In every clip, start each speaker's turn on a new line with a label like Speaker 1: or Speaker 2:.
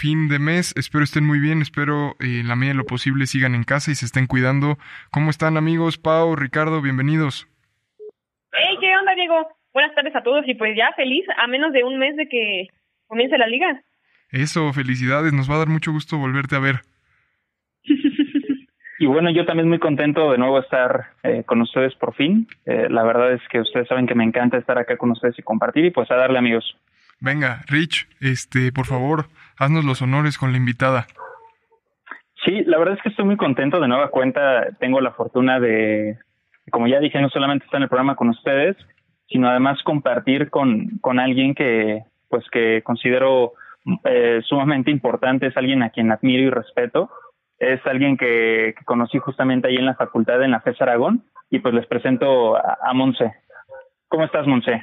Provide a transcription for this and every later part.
Speaker 1: fin de mes. Espero estén muy bien, espero eh, en la medida de lo posible sigan en casa y se estén cuidando. ¿Cómo están amigos? Pau, Ricardo, bienvenidos.
Speaker 2: Hey, ¿qué onda, Diego? Buenas tardes a todos y pues ya feliz a menos de un mes de que comience la liga.
Speaker 1: Eso, felicidades, nos va a dar mucho gusto volverte a ver.
Speaker 3: Y bueno, yo también muy contento de nuevo estar eh, con ustedes por fin. Eh, la verdad es que ustedes saben que me encanta estar acá con ustedes y compartir y pues a darle amigos.
Speaker 1: Venga, Rich, este, por favor, haznos los honores con la invitada.
Speaker 3: Sí, la verdad es que estoy muy contento de nueva cuenta. Tengo la fortuna de, como ya dije, no solamente estar en el programa con ustedes, sino además compartir con, con alguien que, pues que considero eh, sumamente importante, es alguien a quien admiro y respeto. Es alguien que, que conocí justamente ahí en la facultad, en la FES Aragón, y pues les presento a, a Monse. ¿Cómo estás, Monse?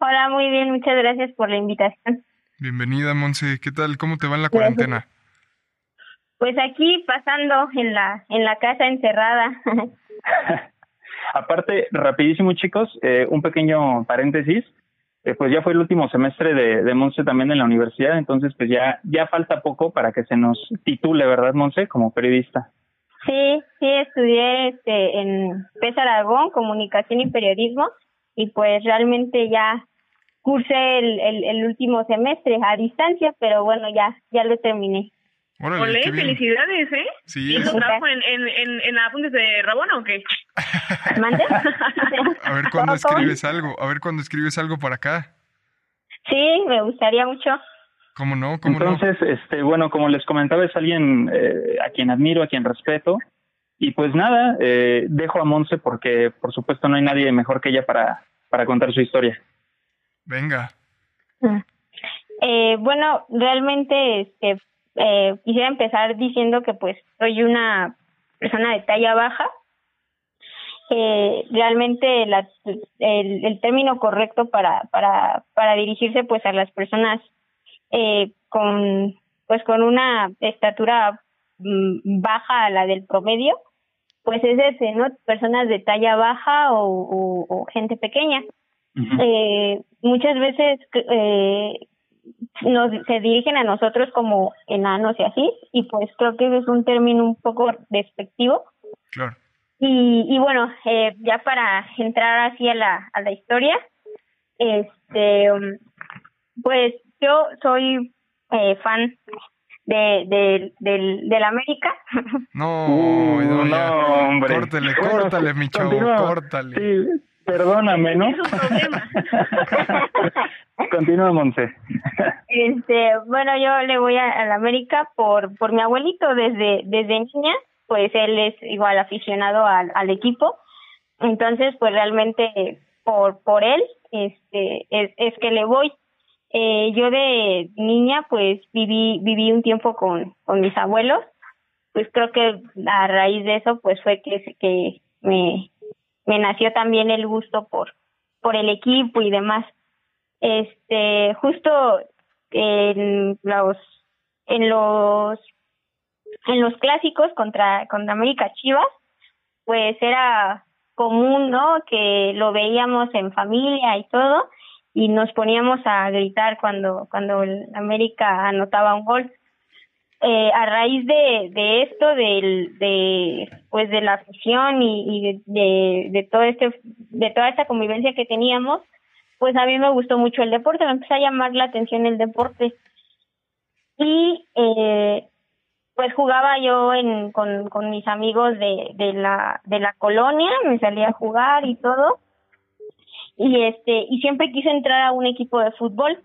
Speaker 4: Hola, muy bien, muchas gracias por la invitación.
Speaker 1: Bienvenida, Monse. ¿Qué tal? ¿Cómo te va en la
Speaker 4: Gracias.
Speaker 1: cuarentena?
Speaker 4: Pues aquí pasando en la en la casa encerrada.
Speaker 3: Aparte, rapidísimo, chicos, eh, un pequeño paréntesis. Eh, pues ya fue el último semestre de, de Monse también en la universidad, entonces pues ya, ya falta poco para que se nos titule, ¿verdad, Monse? Como periodista.
Speaker 4: sí, sí estudié este en PES Aragón, comunicación y periodismo y pues realmente ya cursé el, el, el último semestre a distancia, pero bueno, ya ya lo terminé.
Speaker 1: Órale,
Speaker 2: Olé, felicidades, ¿eh?
Speaker 1: Sí,
Speaker 2: ¿Y trabajo en, en, en, en apuntes de Rabona o qué?
Speaker 4: ¿Mande?
Speaker 1: a ver cuándo escribes algo, a ver cuándo escribes algo para acá.
Speaker 4: Sí, me gustaría mucho.
Speaker 1: ¿Cómo no? ¿Cómo
Speaker 3: Entonces, este, bueno, como les comentaba, es alguien eh, a quien admiro, a quien respeto. Y pues nada, eh, dejo a Monse porque por supuesto no hay nadie mejor que ella para, para contar su historia.
Speaker 1: Venga.
Speaker 4: Eh, bueno, realmente este, eh, quisiera empezar diciendo que pues soy una persona de talla baja. Eh, realmente el, término correcto para, para, para dirigirse pues a las personas eh, con pues con una estatura mm, baja a la del promedio pues es ese, ¿no? Personas de talla baja o gente pequeña Eh, muchas veces eh, nos se dirigen a nosotros como enanos y así y pues creo que ese es un término un poco despectivo
Speaker 1: Claro.
Speaker 4: y, y bueno eh, ya para entrar así a la a la historia este pues yo soy eh, fan de de del del América
Speaker 1: No,
Speaker 3: Uh,
Speaker 1: no,
Speaker 3: hombre.
Speaker 1: Córtale,
Speaker 3: Bueno,
Speaker 1: córtale, mi chavo, córtale.
Speaker 3: Sí, perdóname, ¿no?
Speaker 2: Es un problema.
Speaker 3: Continúa, Monse.
Speaker 4: Este, bueno, yo le voy a, a la América por por mi abuelito desde desde niña, pues él es igual aficionado al, al equipo, entonces pues realmente por por él este es, es que le voy. Eh, yo de niña pues viví viví un tiempo con con mis abuelos, pues creo que a raíz de eso pues fue que que me me nació también el gusto por por el equipo y demás. Este justo en los en los en los clásicos contra contra América Chivas pues era común no que lo veíamos en familia y todo y nos poníamos a gritar cuando cuando el América anotaba un gol eh, a raíz de, de esto del de pues de la afición y, y de, de, de todo este de toda esta convivencia que teníamos pues a mí me gustó mucho el deporte, me empezó a llamar la atención el deporte. Y eh, pues jugaba yo en, con, con mis amigos de, de, la, de la colonia, me salía a jugar y todo. Y este y siempre quise entrar a un equipo de fútbol.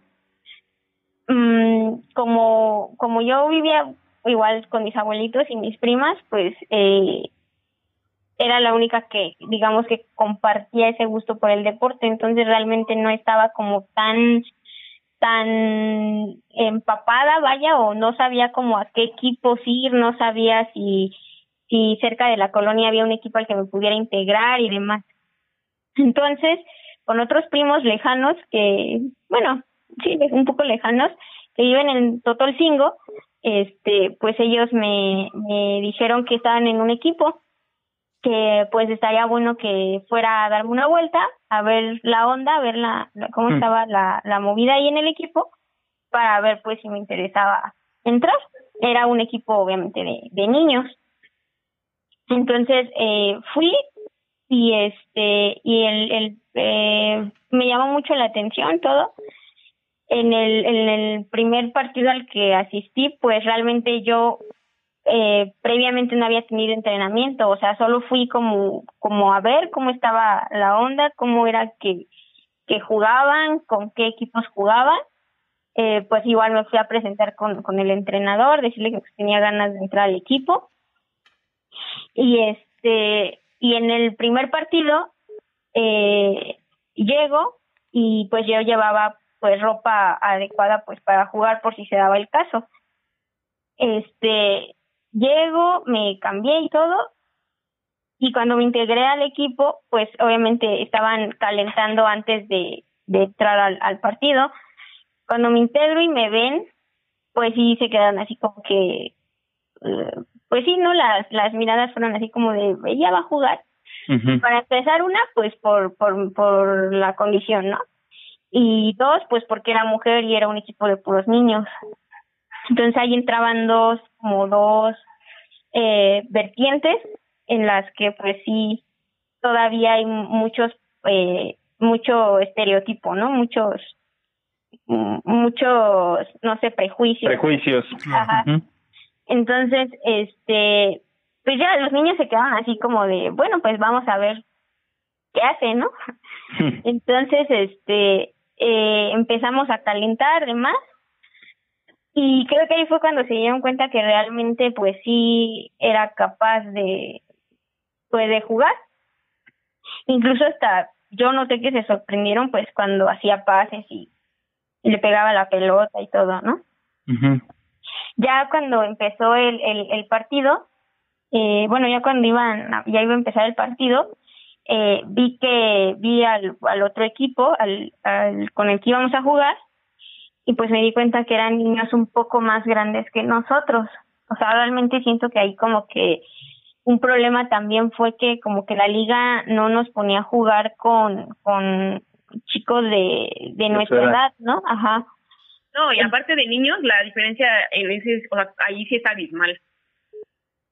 Speaker 4: Mm, como, como yo vivía igual con mis abuelitos y mis primas, pues eh, era la única que, digamos, que compartía ese gusto por el deporte, entonces realmente no estaba como tan tan empapada, vaya, o no sabía como a qué equipos ir, no sabía si si cerca de la colonia había un equipo al que me pudiera integrar y demás. Entonces, con otros primos lejanos que, bueno, sí, un poco lejanos, que viven en Totolcingo, este, pues ellos me, me dijeron que estaban en un equipo, que pues estaría bueno que fuera a darme una vuelta, a ver la onda, a ver la, cómo mm. estaba la, la movida ahí en el equipo, para ver pues si me interesaba entrar. Era un equipo obviamente de, de niños. Entonces eh, fui y este y el, el eh, me llamó mucho la atención todo en el en el primer partido al que asistí pues realmente yo eh, previamente no había tenido entrenamiento o sea solo fui como como a ver cómo estaba la onda cómo era que que jugaban con qué equipos jugaban. Eh, pues igual me fui a presentar con, con el entrenador decirle que tenía ganas de entrar al equipo. Y este y en el primer partido eh, llego y pues yo llevaba pues ropa adecuada pues para jugar por si se daba el caso. Este, llego, me cambié y todo y cuando me integré al equipo, pues obviamente estaban calentando antes de, de entrar al, al partido. Cuando me integro y me ven, pues sí se quedan así como que, eh, pues sí, ¿no? Las, las miradas fueron así como de, ella va a jugar. Para empezar, una, pues por, por, por la condición, ¿no? Y dos, pues porque era mujer y era un equipo de puros niños. Entonces ahí entraban dos, como dos eh, vertientes en las que pues sí todavía hay muchos, eh, mucho estereotipo, ¿no? Muchos, muchos, no sé, prejuicios.
Speaker 3: Prejuicios.
Speaker 4: Ajá. Entonces, este, pues ya los niños se quedaron así como de, bueno, pues vamos a ver qué hace, ¿no? Entonces, este, eh, empezamos a calentar demás y creo que ahí fue cuando se dieron cuenta que realmente, pues sí, era capaz de, pues de jugar. Incluso hasta, yo noté que se sorprendieron, pues cuando hacía pases y, le pegaba la pelota y todo, ¿no? Ya cuando empezó el, el, el partido, eh, bueno, ya cuando iban, ya iba a empezar el partido, eh, vi que vi al, al otro equipo, al, al, con el que íbamos a jugar, y pues me di cuenta que eran niños un poco más grandes que nosotros. O sea, realmente siento que ahí como que un problema también fue que como que la liga no nos ponía a jugar con, con chicos de, de nuestra edad, ¿no? Ajá.
Speaker 2: No, y aparte de niños, la diferencia en ese, o sea, ahí sí es abismal.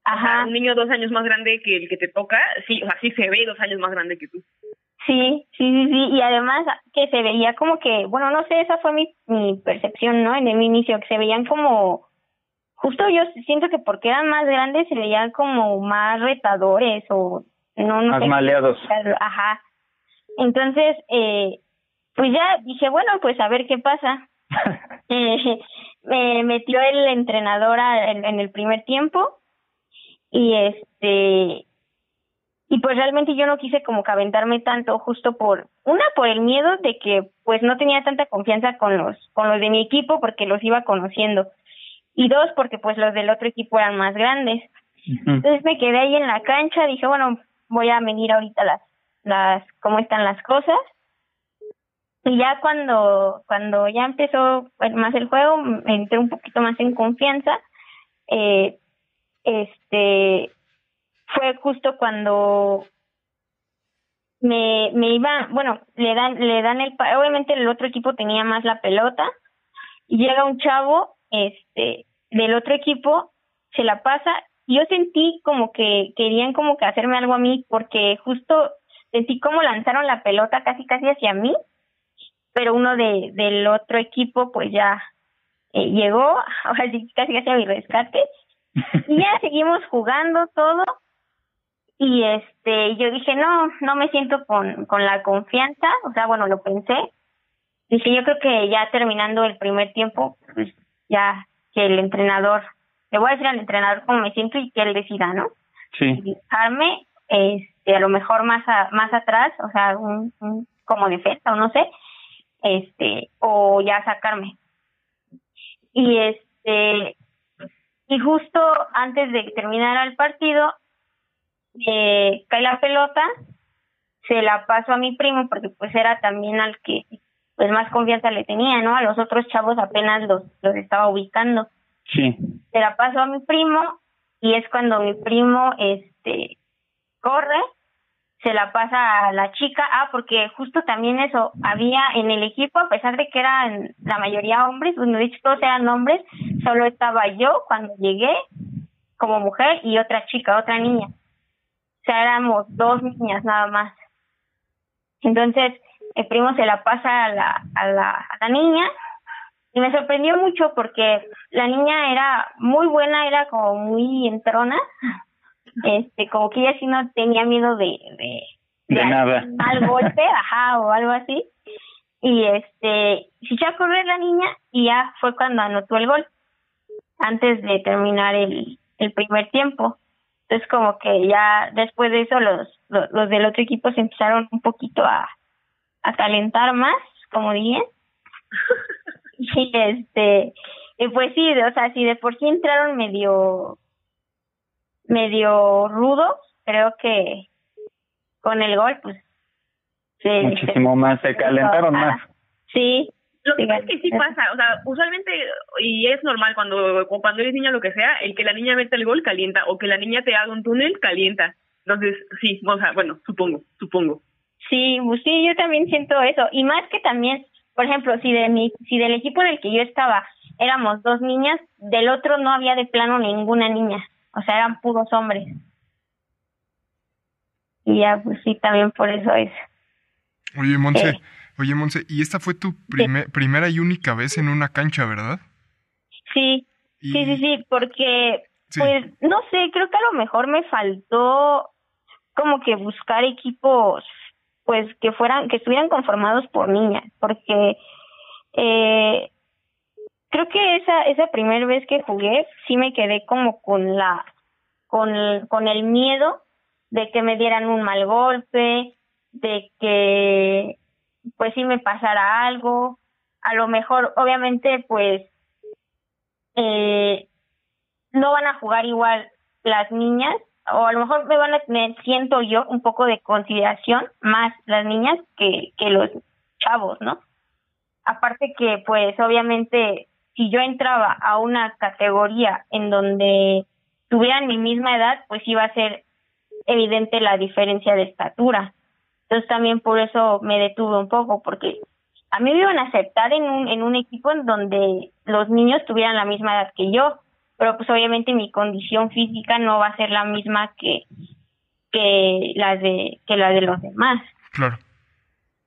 Speaker 4: Ajá.
Speaker 2: un niño dos años más grande que el que te toca, sí, o sea, sí se ve dos años más grande que tú.
Speaker 4: Sí, sí, sí, sí, y además que se veía como que, bueno, no sé, esa fue mi, mi percepción, ¿no? En el inicio, que se veían como, justo yo siento que porque eran más grandes se veían como más retadores o no, no
Speaker 3: más maleados.
Speaker 4: Ajá. Entonces, eh, pues ya dije, bueno, pues a ver qué pasa. eh, me metió el entrenador en el primer tiempo y este y pues realmente yo no quise como que aventarme tanto justo por una por el miedo de que pues no tenía tanta confianza con los con los de mi equipo porque los iba conociendo. Y dos porque pues los del otro equipo eran más grandes. Entonces me quedé ahí en la cancha dije bueno voy a venir ahorita las las cómo están las cosas y ya cuando cuando ya empezó más el juego entré un poquito más en confianza eh, este fue justo cuando me, me iba, bueno, le dan, le dan el, obviamente el otro equipo tenía más la pelota, y llega un chavo, este, del otro equipo, se la pasa, y yo sentí como que querían como que hacerme algo a mí, porque justo sentí como lanzaron la pelota casi casi hacia mí, pero uno de, del otro equipo pues ya eh, llegó, ahora sí casi casi a mi rescate, y ya seguimos jugando todo. Y este, yo dije, no, no me siento con, con la confianza, o sea, bueno, lo pensé. Dije, yo creo que ya terminando el primer tiempo, pues ya que el entrenador, le voy a decir al entrenador cómo me siento y que él decida, ¿no?
Speaker 3: Sí.
Speaker 4: dejarme, este, a lo mejor más más atrás, o sea, un, un, como defensa o no sé, este, o ya sacarme. Y este, y justo antes de terminar el partido, eh, cae la pelota, se la paso a mi primo porque pues era también al que pues más confianza le tenía, ¿no? A los otros chavos apenas los, los estaba ubicando.
Speaker 3: Sí.
Speaker 4: Se la paso a mi primo y es cuando mi primo este corre se la pasa a la chica, ah, porque justo también eso, había en el equipo, a pesar de que eran la mayoría hombres, bueno, de hecho todos eran hombres, solo estaba yo cuando llegué como mujer y otra chica, otra niña. O sea, éramos dos niñas nada más. Entonces, el primo se la pasa a la, a la, a la niña y me sorprendió mucho porque la niña era muy buena, era como muy entrona este como que ella sí no tenía miedo de de,
Speaker 3: de, nada.
Speaker 4: mal golpe ajá o algo así. Y este se echó a correr la niña y ya fue cuando anotó el gol antes de terminar el el primer tiempo. Entonces como que ya después de eso los los, del otro equipo se empezaron un poquito a a calentar más como dije. Y este y pues sí o sea si de por sí entraron medio medio rudo, creo que con el gol, pues.
Speaker 3: Muchísimo más, se calentaron más.
Speaker 4: Sí.
Speaker 2: Lo que pasa es que sí pasa, o sea, usualmente, y es normal cuando, cuando eres niña lo que sea, el que la niña meta el gol calienta, o que la niña te haga un túnel calienta. Entonces, sí, o sea, bueno, supongo, supongo.
Speaker 4: Sí, pues sí, yo también siento eso. Y más que también, por ejemplo, si de mi, si del equipo en el que yo estaba éramos dos niñas, del otro no había de plano ninguna niña o sea, eran puros hombres. Y ya, pues sí, también por eso es.
Speaker 1: Oye, Monse, oye, Monse, y esta fue tu primera y única vez en una cancha, ¿verdad?
Speaker 4: Sí, sí, sí, sí, porque, pues, no sé, creo que a lo mejor me faltó como que buscar equipos, pues, que fueran, que estuvieran conformados por niñas, porque eh, creo que esa esa primera vez que jugué sí me quedé como con la con el miedo de que me dieran un mal golpe de que pues sí me pasara algo. A lo mejor obviamente pues eh, no van a jugar igual las niñas o a lo mejor me van a tener siento yo un poco de consideración más las niñas que que los chavos no aparte que pues obviamente si yo entraba a una categoría en donde tuvieran mi misma edad, pues iba a ser evidente la diferencia de estatura. Entonces también por eso me detuve un poco, porque a mí me iban a aceptar en un, en un equipo en donde los niños tuvieran la misma edad que yo, pero pues obviamente mi condición física no va a ser la misma que, que las de, que la de los demás.
Speaker 1: Claro.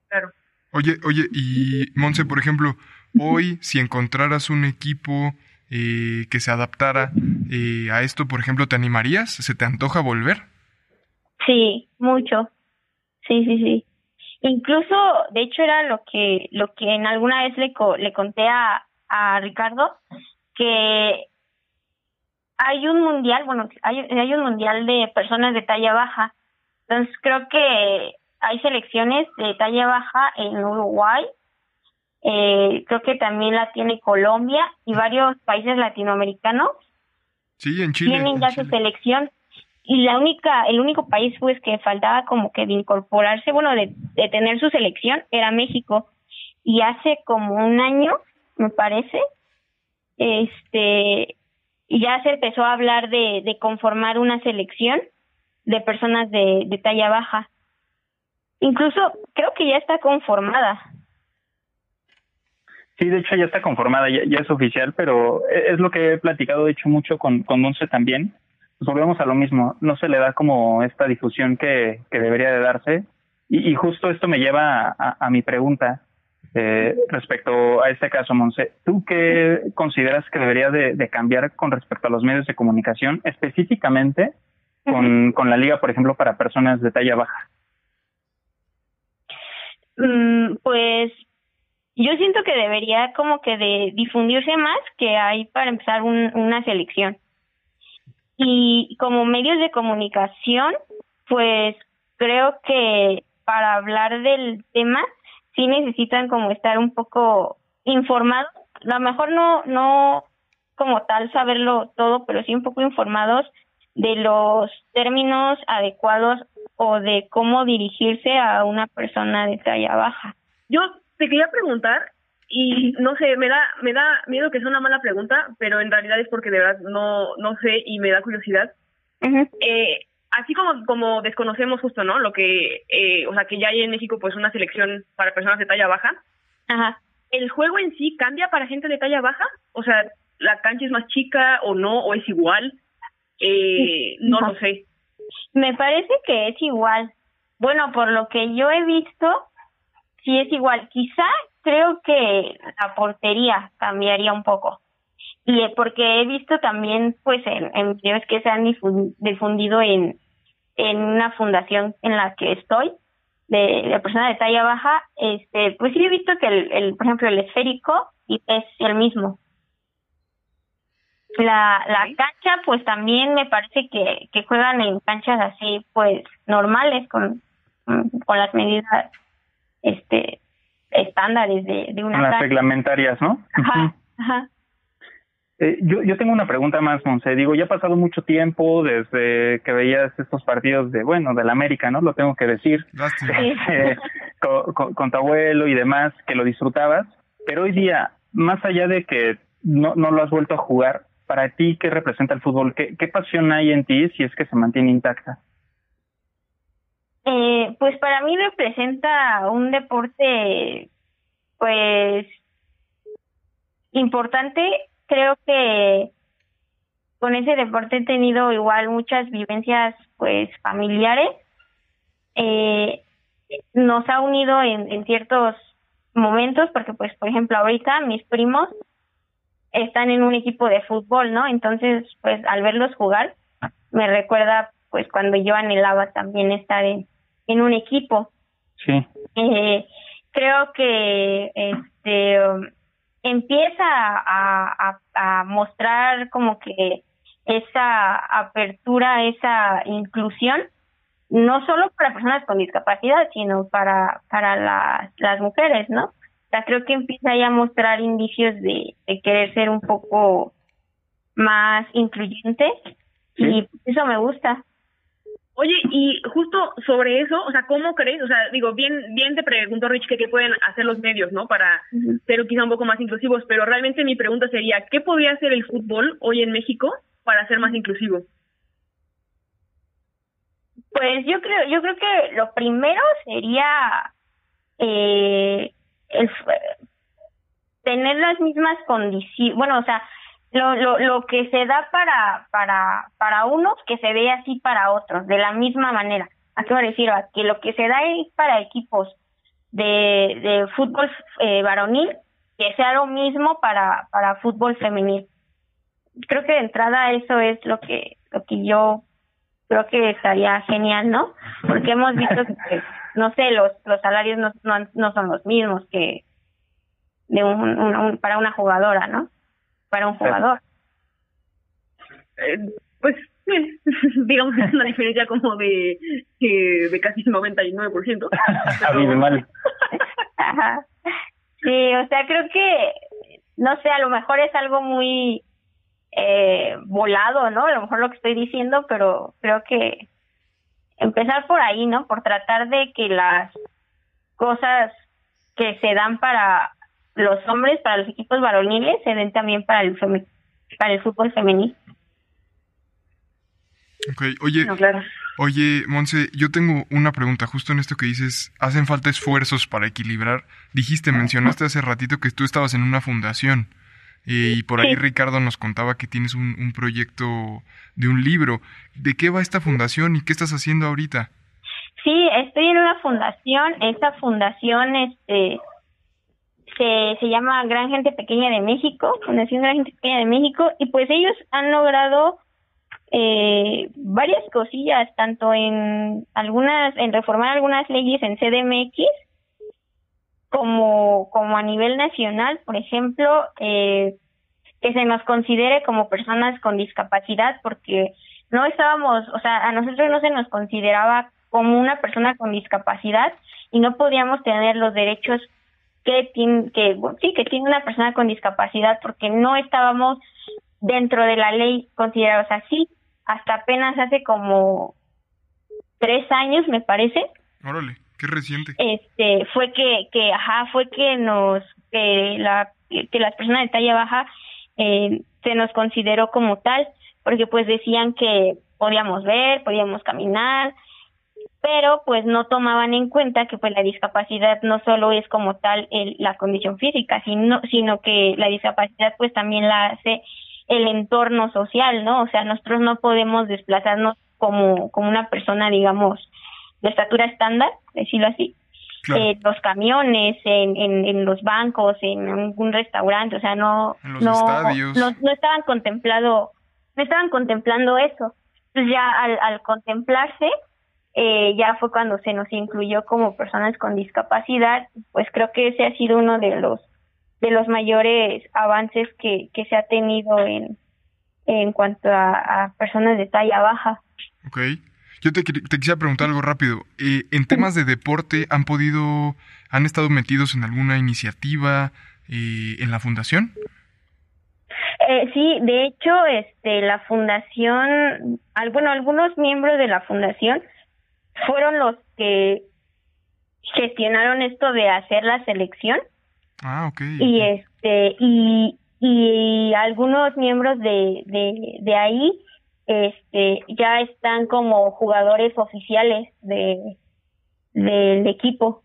Speaker 2: Claro.
Speaker 1: Oye, oye, y Monse, por ejemplo, hoy si encontraras un equipo eh, que se adaptara eh, a esto, por ejemplo, ¿te animarías? ¿Se te antoja volver?
Speaker 4: Sí, mucho. Sí, sí, sí. Incluso, de hecho, era lo que lo que en alguna vez le, le conté a, a Ricardo, que hay un mundial, bueno, hay, hay un mundial de personas de talla baja. Entonces creo que hay selecciones de talla baja en Uruguay, eh, creo que también la tiene Colombia y varios países latinoamericanos.
Speaker 1: Sí, en Chile.
Speaker 4: Tienen ya su selección y la única, el único país pues que faltaba como que de incorporarse, bueno, de, de tener su selección era México y hace como un año, me parece, este, ya se empezó a hablar de, de conformar una selección de personas de, de talla baja. Incluso creo que ya está conformada.
Speaker 3: Sí, de hecho ya está conformada, ya, es oficial, pero e, es lo que he platicado, de hecho, mucho con, con Monse también. Pues volvemos a lo mismo, no se le da como esta difusión que, que debería de darse. Y, y justo esto me lleva a, a mi pregunta eh, respecto a este caso, Monse. ¿Tú qué consideras que debería de, de cambiar con respecto a los medios de comunicación, específicamente con, con la liga, por ejemplo, para personas de talla baja?
Speaker 4: Mm, pues yo siento que debería como que de difundirse más que hay para empezar un, una selección. Y como medios de comunicación, pues creo que para hablar del tema sí necesitan como estar un poco informados, a lo mejor no no como tal saberlo todo, pero sí un poco informados de los términos adecuados o de cómo dirigirse a una persona de talla baja.
Speaker 2: Yo te quería preguntar y no sé, me da me da miedo que sea una mala pregunta, pero en realidad es porque de verdad no no sé y me da curiosidad. eh, así como como desconocemos justo, ¿no? Lo que eh, o sea, que ya hay en México pues una selección para personas de talla baja.
Speaker 4: Ajá.
Speaker 2: ¿El juego en sí cambia para gente de talla baja? O sea, ¿la cancha es más chica o no? ¿O es igual? Eh, no lo sé.
Speaker 4: Me parece que es igual. Bueno, por lo que yo he visto, sí es igual. Quizá creo que la portería cambiaría un poco. Y eh, porque he visto también, pues, en, en videos que se han difu- difundido en, en una fundación en la que estoy, de, de persona de talla baja, este, pues sí he visto que el, el por ejemplo, el esférico es el mismo. La, la cancha, pues también me parece que, que juegan en canchas así, pues normales, con, con las medidas este estándares de, de una
Speaker 3: Las
Speaker 4: cancha.
Speaker 3: reglamentarias, ¿no?
Speaker 4: Ajá, ajá.
Speaker 3: Eh, yo, yo tengo una pregunta más, Monse. Digo, ya ha pasado mucho tiempo desde que veías estos partidos de, bueno, del América, ¿no? Lo tengo que decir. Eh, con, con- con tu abuelo y demás, que lo disfrutabas. Pero hoy día, más allá de que no, no lo has vuelto a jugar, para ti, ¿qué representa el fútbol? ¿Qué, qué pasión hay en ti si es que se mantiene intacta?
Speaker 4: Eh, pues para mí representa un deporte, pues, importante. Creo que con ese deporte he tenido igual muchas vivencias, pues, familiares. Eh, nos ha unido en, en ciertos momentos, porque, pues, por ejemplo, ahorita mis primos están en un equipo de fútbol, ¿no? Entonces, pues, al verlos jugar, me recuerda, pues, cuando yo anhelaba también estar en, en un equipo.
Speaker 3: Sí.
Speaker 4: Eh, creo que este empieza a, a, a mostrar como que esa apertura, esa inclusión, no solo para personas con discapacidad, sino para, para las, las mujeres, ¿no? O sea, creo que empieza ya a mostrar indicios de, de querer ser un poco más incluyente y eso me gusta.
Speaker 2: Oye, y justo sobre eso, o sea, ¿cómo crees? O sea, digo, bien bien te preguntó Rich que qué pueden hacer los medios, ¿no? Para ser quizá un poco más inclusivos, pero realmente mi pregunta sería, ¿qué podría hacer el fútbol hoy en México para ser más inclusivo?
Speaker 4: Pues yo creo, yo creo que lo primero sería eh, el, f- tener las mismas condiciones, bueno, o sea, lo, lo, lo que se da para, para, para unos, que se dé así para otros, de la misma manera. ¿A qué me refiero? A que lo que se da ahí para equipos de, de fútbol eh, varonil, que sea lo mismo para, para fútbol femenil. Creo que de entrada eso es lo que, lo que yo creo que estaría genial, ¿no? Porque hemos visto que, no sé, los, los salarios no, no, no son los mismos que de un, un- un- para una jugadora, ¿no? Para un jugador.
Speaker 2: Eh, pues, eh, digamos que es una diferencia como de, de casi 99%.
Speaker 3: Abismal.
Speaker 4: Ajá. Sí, o sea, creo que, no sé, a lo mejor es algo muy eh, volado, ¿no? A lo mejor lo que estoy diciendo, pero creo que empezar por ahí, ¿no? Por tratar de que las cosas que se dan para los hombres, para los equipos varoniles, se den también para el femi- para el fútbol femenil.
Speaker 1: Ok, oye,
Speaker 2: No, claro.
Speaker 1: oye, Monse, yo tengo una pregunta justo en esto que dices, hacen falta esfuerzos para equilibrar. Dijiste, mencionaste hace ratito que tú estabas en una fundación eh, y por ahí
Speaker 4: Sí.
Speaker 1: Ricardo nos contaba que tienes un, un proyecto de un libro. ¿De qué va esta fundación y qué estás haciendo ahorita?
Speaker 4: Sí, estoy en una fundación. Esta fundación este, se, se llama Gran Gente Pequeña de México, Fundación Gran Gente Pequeña de México, y pues ellos han logrado eh, varias cosillas, tanto en algunas, en reformar algunas leyes en CDMX, como, como a nivel nacional, por ejemplo, eh, que se nos considere como personas con discapacidad, porque no estábamos, o sea, a nosotros no se nos consideraba como una persona con discapacidad y no podíamos tener los derechos que tiene, que sí, que tiene una persona con discapacidad porque no estábamos dentro de la ley considerados así. hasta apenas hace como tres años, me parece.
Speaker 1: Órale, qué reciente.
Speaker 4: Este, fue que, que, ajá, fue que nos, que la, que las personas de talla baja eh, se nos consideró como tal, porque pues decían que podíamos ver, podíamos caminar, pero pues no tomaban en cuenta que pues la discapacidad no solo es como tal el, la condición física, sino, sino que la discapacidad pues también la hace el entorno social, ¿no? O sea, nosotros no podemos desplazarnos como, como una persona, digamos, de estatura estándar, decirlo así, eh, los camiones, en, en, en, los bancos, en un restaurante, o sea, no,
Speaker 1: En los
Speaker 4: no,
Speaker 1: estadios.
Speaker 4: no, no estaban contemplado, no estaban contemplando eso. Entonces ya al, al contemplarse, eh, ya fue cuando se nos incluyó como personas con discapacidad, pues creo que ese ha sido uno de los de los mayores avances que, que se ha tenido en, en cuanto a, a personas de talla baja.
Speaker 1: Ok. Yo te, te quisiera preguntar algo rápido. Eh, en temas de deporte, ¿han podido, han estado metidos en alguna iniciativa eh, en la fundación?
Speaker 4: Eh, sí, de hecho, este, la fundación, al, bueno, algunos miembros de la fundación fueron los que gestionaron esto de hacer la selección
Speaker 1: Ah, ok.
Speaker 4: y este y y algunos miembros de, de, de ahí este ya están como jugadores oficiales de del equipo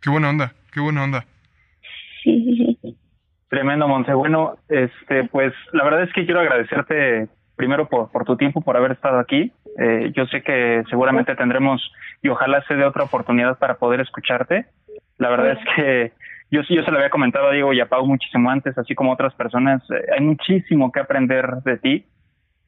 Speaker 1: Qué buena onda, qué buena onda.
Speaker 4: sí sí sí
Speaker 3: Tremendo, Monse. Bueno, este, pues la verdad es que quiero agradecerte primero por, por tu tiempo, por haber estado aquí. Eh, yo sé que seguramente tendremos y ojalá se dé otra oportunidad para poder escucharte. La verdad es que yo, yo se lo había comentado a Diego y a Pau muchísimo antes, así como otras personas. eh, hay muchísimo que aprender de ti.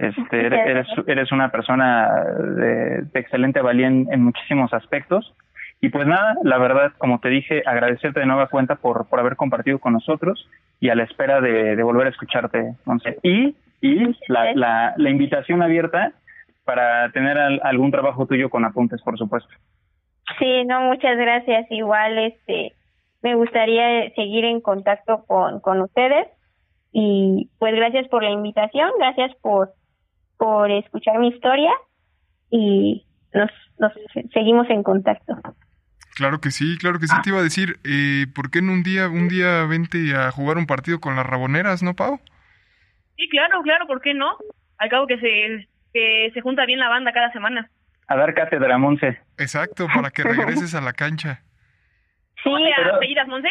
Speaker 3: Este, eres, eres, una persona de, de excelente valía en, en muchísimos aspectos. Y pues nada, la verdad, como te dije, agradecerte de nueva cuenta por, por haber compartido con nosotros y a la espera de, de volver a escucharte, Monse. Y, y la, la, la invitación abierta para tener al- algún trabajo tuyo con apuntes, por supuesto.
Speaker 4: Sí, no, muchas gracias. Igual, este, me gustaría seguir en contacto con, con ustedes y pues gracias por la invitación, gracias por, por escuchar mi historia y nos, nos seguimos en contacto.
Speaker 1: Claro que sí, claro que sí. Te iba a decir, eh, ¿por qué no un día, un día vente a jugar un partido con las raboneras, no, Pau?
Speaker 2: Sí, claro, claro, ¿por qué no? Al cabo que se, que se junta bien la banda cada semana.
Speaker 3: A dar cátedra, Monse.
Speaker 1: Exacto, para que regreses a la cancha.
Speaker 4: Sí,
Speaker 2: ¿Cómo te apellidas, Monse?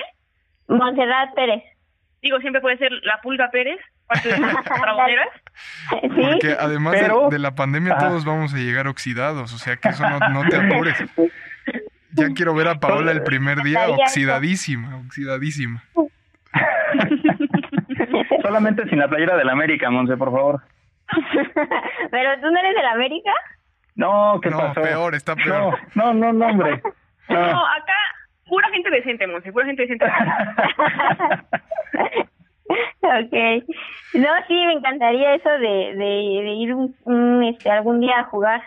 Speaker 4: Montserrat Pérez.
Speaker 2: Digo, siempre puede ser la Pulga Pérez, parte de.
Speaker 4: Sí,
Speaker 1: Porque además de-
Speaker 3: Pero-
Speaker 1: de, la pandemia
Speaker 3: Ajá.
Speaker 1: todos vamos a llegar oxidados, o sea que eso no, no te apures. Ya quiero ver a Paola el primer día oxidadísima, oxidadísima.
Speaker 3: Solamente sin la playera del América, Monse, por favor.
Speaker 4: pero tú no eres de la América.
Speaker 3: No, ¿qué
Speaker 1: No,
Speaker 3: pasó?
Speaker 1: peor, está peor.
Speaker 3: No, no, no, no, hombre.
Speaker 2: No,
Speaker 3: No.
Speaker 2: acá pura gente decente, Monse, pura gente decente.
Speaker 4: Okay. No, sí, me encantaría eso de, de, de ir un, un, este, algún día a jugar.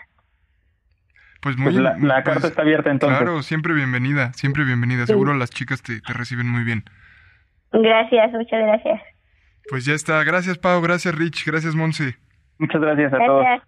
Speaker 1: Pues muy
Speaker 3: Pues la, la
Speaker 1: pues,
Speaker 3: carta está abierta entonces.
Speaker 1: Claro, siempre bienvenida, siempre bienvenida. Seguro las chicas te, te reciben muy bien.
Speaker 4: Gracias, muchas gracias.
Speaker 1: Pues ya está. Gracias, Pau. Gracias, Rich. Gracias, Monse.
Speaker 3: Muchas gracias a todos.
Speaker 4: Gracias.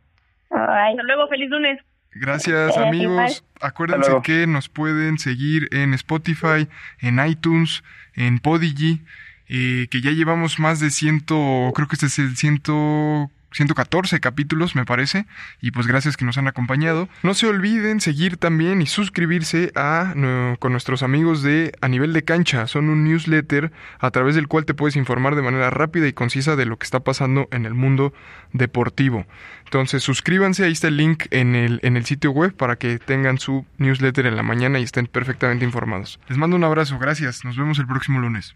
Speaker 4: Bye.
Speaker 2: Hasta luego, feliz lunes.
Speaker 1: Gracias,
Speaker 4: Eh,
Speaker 1: amigos. Acuérdense que nos pueden seguir en Spotify, en iTunes, en Podigy, eh, que ya llevamos más de ciento, creo que este es el ciento, 114 capítulos, me parece. Y pues gracias que nos han acompañado. No se olviden seguir también y suscribirse a con nuestros amigos de A Nivel de Cancha. Son un newsletter a través del cual te puedes informar de manera rápida y concisa de lo que está pasando en el mundo deportivo. Entonces suscríbanse, ahí está el link en el, en el sitio web para que tengan su newsletter en la mañana y estén perfectamente informados. Les mando un abrazo, gracias, nos vemos el próximo lunes.